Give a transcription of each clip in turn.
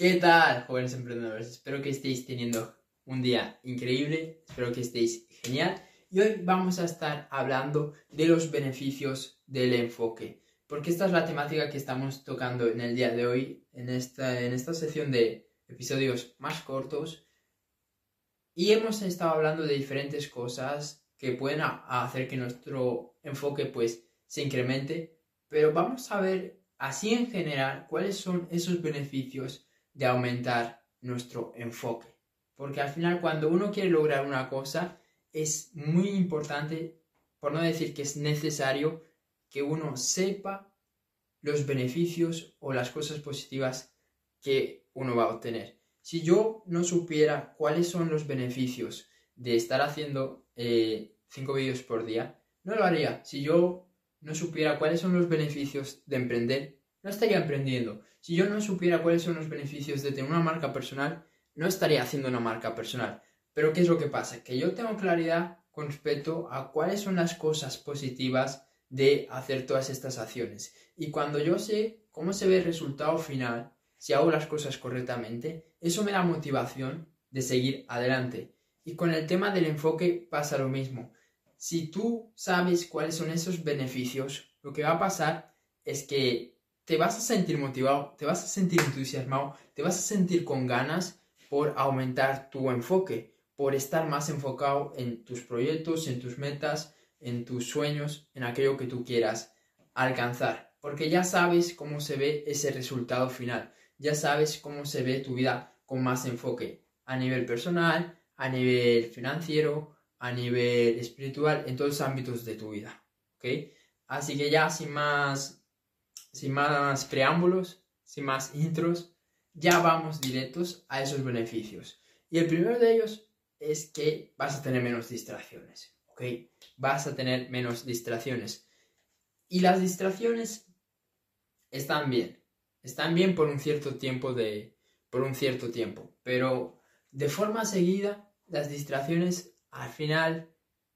¿Qué tal, jóvenes emprendedores? Espero que estéis teniendo un día increíble, espero que estéis genial. Y hoy vamos a estar hablando de los beneficios del enfoque, porque esta es la temática que estamos tocando en el día de hoy, en esta, en esta sección de episodios más cortos. Y hemos estado hablando de diferentes cosas que pueden hacer que nuestro enfoque pues se incremente, pero vamos a ver así en general cuáles son esos beneficios de aumentar nuestro enfoque. Porque al final cuando uno quiere lograr una cosa es muy importante, por no decir que es necesario, que uno sepa los beneficios o las cosas positivas que uno va a obtener. Si yo no supiera cuáles son los beneficios de estar haciendo eh, cinco vídeos por día, no lo haría. Si yo no supiera cuáles son los beneficios de emprender, no estaría emprendiendo. Si yo no supiera cuáles son los beneficios de tener una marca personal, no estaría haciendo una marca personal. Pero ¿qué es lo que pasa? Que yo tengo claridad con respecto a cuáles son las cosas positivas de hacer todas estas acciones. Y cuando yo sé cómo se ve el resultado final, si hago las cosas correctamente, eso me da motivación de seguir adelante. Y con el tema del enfoque pasa lo mismo. Si tú sabes cuáles son esos beneficios, lo que va a pasar es que te vas a sentir motivado, te vas a sentir entusiasmado, te vas a sentir con ganas por aumentar tu enfoque, por estar más enfocado en tus proyectos, en tus metas, en tus sueños, en aquello que tú quieras alcanzar. Porque ya sabes cómo se ve ese resultado final, ya sabes cómo se ve tu vida con más enfoque a nivel personal, a nivel financiero, a nivel espiritual, en todos los ámbitos de tu vida. Así que ya sin más, sin más preámbulos, sin más intros, ya vamos directos a esos beneficios. Y el primero de ellos es que vas a tener menos distracciones. ¿Ok? Vas a tener menos distracciones. Y las distracciones están bien. Están bien por un cierto tiempo de. por un cierto tiempo. Pero de forma seguida, las distracciones al final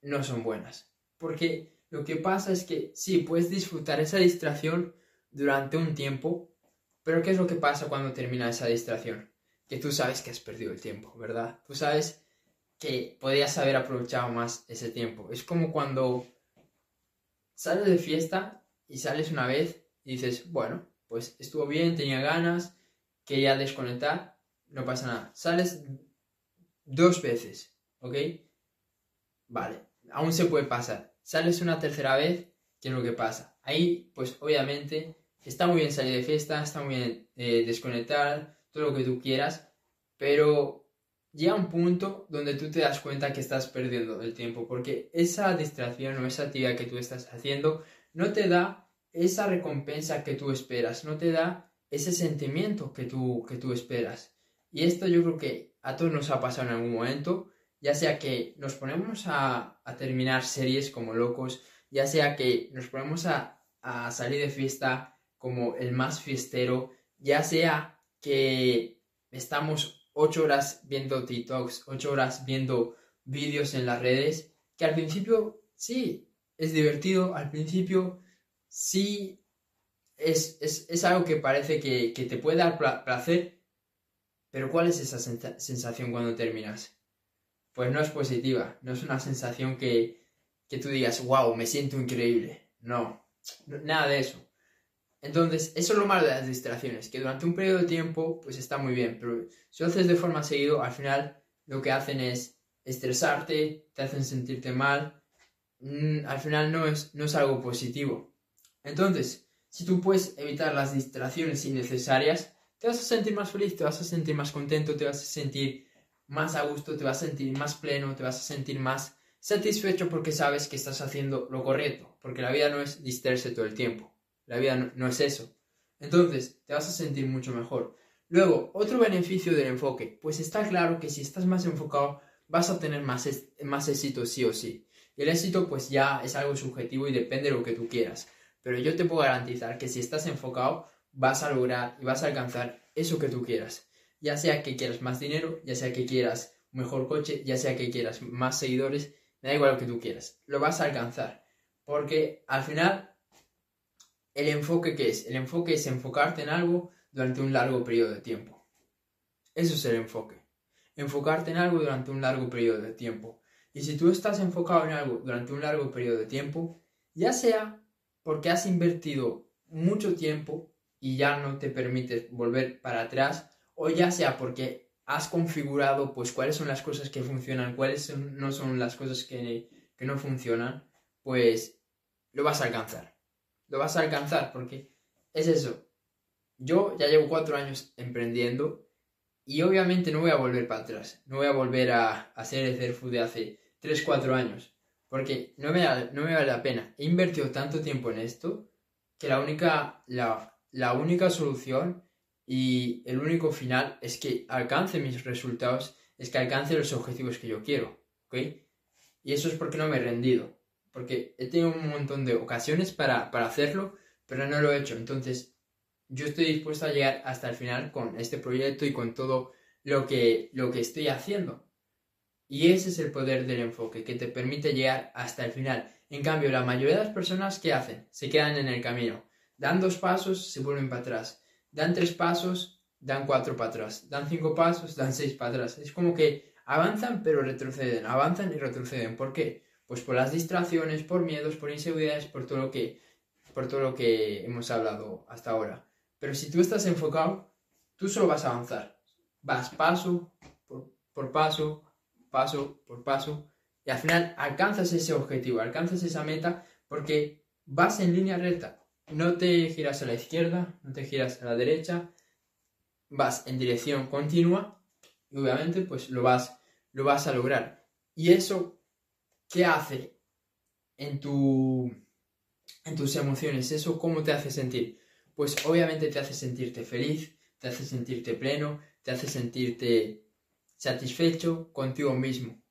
no son buenas. Porque lo que pasa es que sí, puedes disfrutar esa distracción durante un tiempo, pero ¿qué es lo que pasa cuando termina esa distracción? Que tú sabes que has perdido el tiempo, ¿verdad? Tú sabes que podías haber aprovechado más ese tiempo. Es como cuando sales de fiesta y sales una vez y dices, bueno, pues estuvo bien, tenía ganas, quería desconectar, no pasa nada. Sales dos veces, ¿ok? Vale, aún se puede pasar. Sales una tercera vez, ¿qué es lo que pasa? Ahí, pues obviamente, está muy bien salir de fiesta, está muy bien eh, desconectar, todo lo que tú quieras, pero llega un punto donde tú te das cuenta que estás perdiendo el tiempo, porque esa distracción o esa actividad que tú estás haciendo no te da esa recompensa que tú esperas, no te da ese sentimiento que tú, que tú esperas. Y esto yo creo que a todos nos ha pasado en algún momento ya sea que nos ponemos a, terminar series como locos, ya sea que nos ponemos a, a salir de fiesta como el más fiestero, ya sea que estamos ocho horas viendo TikToks, ocho horas viendo vídeos en las redes, que al principio sí es divertido, al principio sí es, es, algo que parece que, que, te puede dar placer, pero ¿cuál es esa sensación cuando terminas? Pues no es positiva, no es una sensación que, que tú digas, wow, me siento increíble. No, nada de eso. Entonces, eso es lo malo de las distracciones, que durante un periodo de tiempo, pues está muy bien, pero si lo haces de forma seguido, al final lo que hacen es estresarte, te hacen sentirte mal, mm, al final no es, no es algo positivo. Entonces, si tú puedes evitar las distracciones innecesarias, te vas a sentir más feliz, te vas a sentir más contento, te vas a sentir más a gusto, te vas a sentir más pleno, te vas a sentir más satisfecho porque sabes que estás haciendo lo correcto, porque la vida no es distraerse todo el tiempo, la vida no, es eso. Entonces, te vas a sentir mucho mejor. Luego, otro beneficio del enfoque, pues está claro que si estás más enfocado, vas a tener más, más éxito sí o sí. Y el éxito pues ya es algo subjetivo y depende de lo que tú quieras. Pero yo te puedo garantizar que si estás enfocado, vas a lograr y vas a alcanzar eso que tú quieras ya sea que quieras más dinero, ya sea que quieras un mejor coche, ya sea que quieras más seguidores, me da igual lo que tú quieras, lo vas a alcanzar. Porque al final, el enfoque que es, el enfoque es enfocarte en algo durante un largo periodo de tiempo. Eso es el enfoque. Enfocarte en algo durante un largo periodo de tiempo. Y si tú estás enfocado en algo durante un largo periodo de tiempo, ya sea porque has invertido mucho tiempo y ya no te permites volver para atrás, o ya sea porque has configurado pues cuáles son las cosas que funcionan, cuáles no son las cosas que, que no funcionan, pues lo vas a alcanzar. Lo vas a alcanzar porque es eso. Yo ya llevo cuatro años emprendiendo y obviamente no voy a volver para atrás. No voy a volver a, hacer el Food de hace tres, cuatro años. Porque no me, no me vale la pena. He invertido tanto tiempo en esto que la única, la, la única solución y el único final es que alcance mis resultados, es que alcance los objetivos que yo quiero, ¿ok? Y eso es porque no me he rendido, porque he tenido un montón de ocasiones para, para hacerlo, pero no lo he hecho. Entonces, yo estoy dispuesto a llegar hasta el final con este proyecto y con todo lo que, lo que estoy haciendo. Y ese es el poder del enfoque, que te permite llegar hasta el final. En cambio, la mayoría de las personas que hacen se quedan en el camino. Dan dos pasos, se vuelven para atrás dan tres pasos, dan cuatro para atrás, dan cinco pasos, dan seis para atrás. Es como que avanzan pero retroceden, avanzan y retroceden. ¿Por qué? Pues por las distracciones, por miedos, por inseguridades, por todo lo que, por todo lo que hemos hablado hasta ahora. Pero si tú estás enfocado, tú solo vas a avanzar. Vas paso por, por paso, paso por paso, y al final alcanzas ese objetivo, alcanzas esa meta porque vas en línea recta no te giras a la izquierda, no te giras a la derecha, vas en dirección continua y obviamente pues lo vas, lo vas a lograr. ¿Y eso qué hace en, tu, en tus emociones? ¿Eso cómo te hace sentir? Pues obviamente te hace sentirte feliz, te hace sentirte pleno, te hace sentirte satisfecho contigo mismo.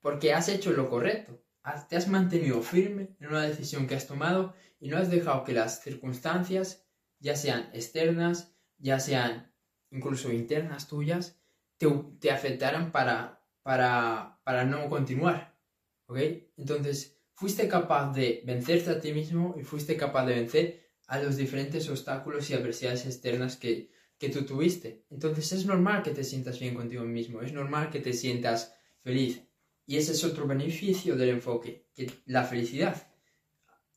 Porque has hecho lo correcto, te has mantenido firme en una decisión que has tomado y no has dejado que las circunstancias, ya sean externas, ya sean incluso internas tuyas, te, te afectaran para, para, para no continuar. ¿Ok? Entonces, fuiste capaz de vencerte a ti mismo y fuiste capaz de vencer a los diferentes obstáculos y adversidades externas que, que tú tuviste. Entonces es normal que te sientas bien contigo mismo, es normal que te sientas feliz. Y ese es otro beneficio del enfoque, que la felicidad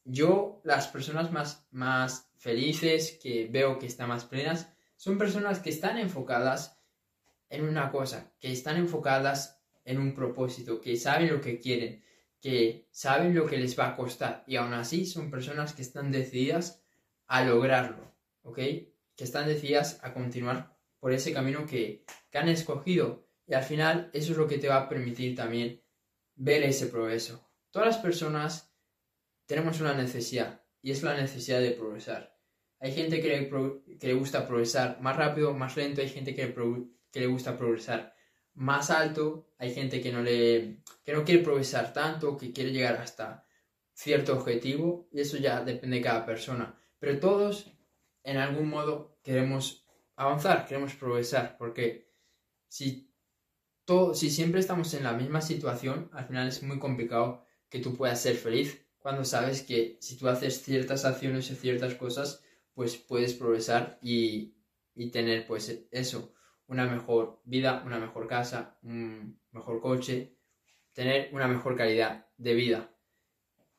yo, las personas más, más felices que veo que están más plenas, son personas que están enfocadas en una cosa, que están enfocadas en un propósito, que saben lo que quieren, que saben lo que les va a costar y aún así son personas que están decididas a lograrlo, ¿ok? Que están decididas a continuar por ese camino que, que han escogido y al final eso es lo que te va a permitir también ver ese progreso. Todas las personas tenemos una necesidad y es la necesidad de progresar. Hay gente que le, que le gusta progresar más rápido, más lento, hay gente que le, que le gusta progresar más alto, hay gente que no, le, que no quiere progresar tanto, que quiere llegar hasta cierto objetivo y eso ya depende de cada persona. Pero todos en algún modo queremos avanzar, queremos progresar, porque si, todo, si siempre estamos en la misma situación, al final es muy complicado que tú puedas ser feliz cuando sabes que si tú haces ciertas acciones y ciertas cosas, pues puedes progresar y, tener pues eso, una mejor vida, una mejor casa, un mejor coche, tener una mejor calidad de vida.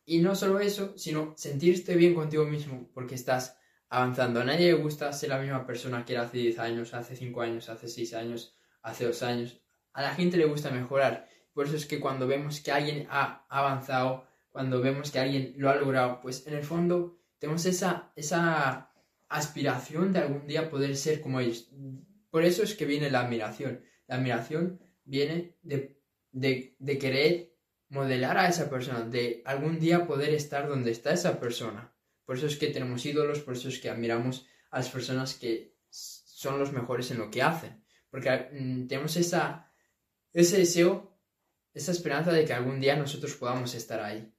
Y no solo eso, sino sentirte bien contigo mismo porque estás avanzando. A nadie le gusta ser la misma persona que era hace 10 años, hace 5 años, hace 6 años, hace 2 años. A la gente le gusta mejorar. Por eso es que cuando vemos que alguien ha avanzado, cuando vemos que alguien lo ha logrado, pues en el fondo tenemos esa, esa aspiración de algún día poder ser como ellos. Por eso es que viene la admiración. La admiración viene de, de, querer modelar a esa persona, de algún día poder estar donde está esa persona. Por eso es que tenemos ídolos, por eso es que admiramos a las personas que son los mejores en lo que hacen. Porque mm, tenemos esa, ese deseo, esa esperanza de que algún día nosotros podamos estar ahí.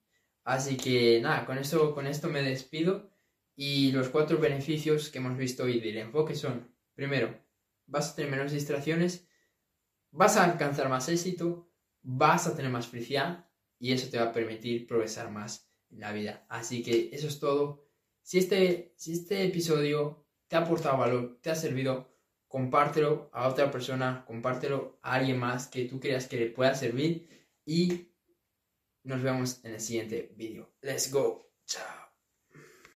Así que nada, con esto, con esto me despido y los cuatro beneficios que hemos visto hoy del enfoque son, primero, vas a tener menos distracciones, vas a alcanzar más éxito, vas a tener más felicidad y eso te va a permitir progresar más en la vida. Así que eso es todo. Si este, si este episodio te ha aportado valor, te ha servido, compártelo a otra persona, compártelo a alguien más que tú creas que le pueda servir y nos vemos en el siguiente vídeo. Let's go. Chao.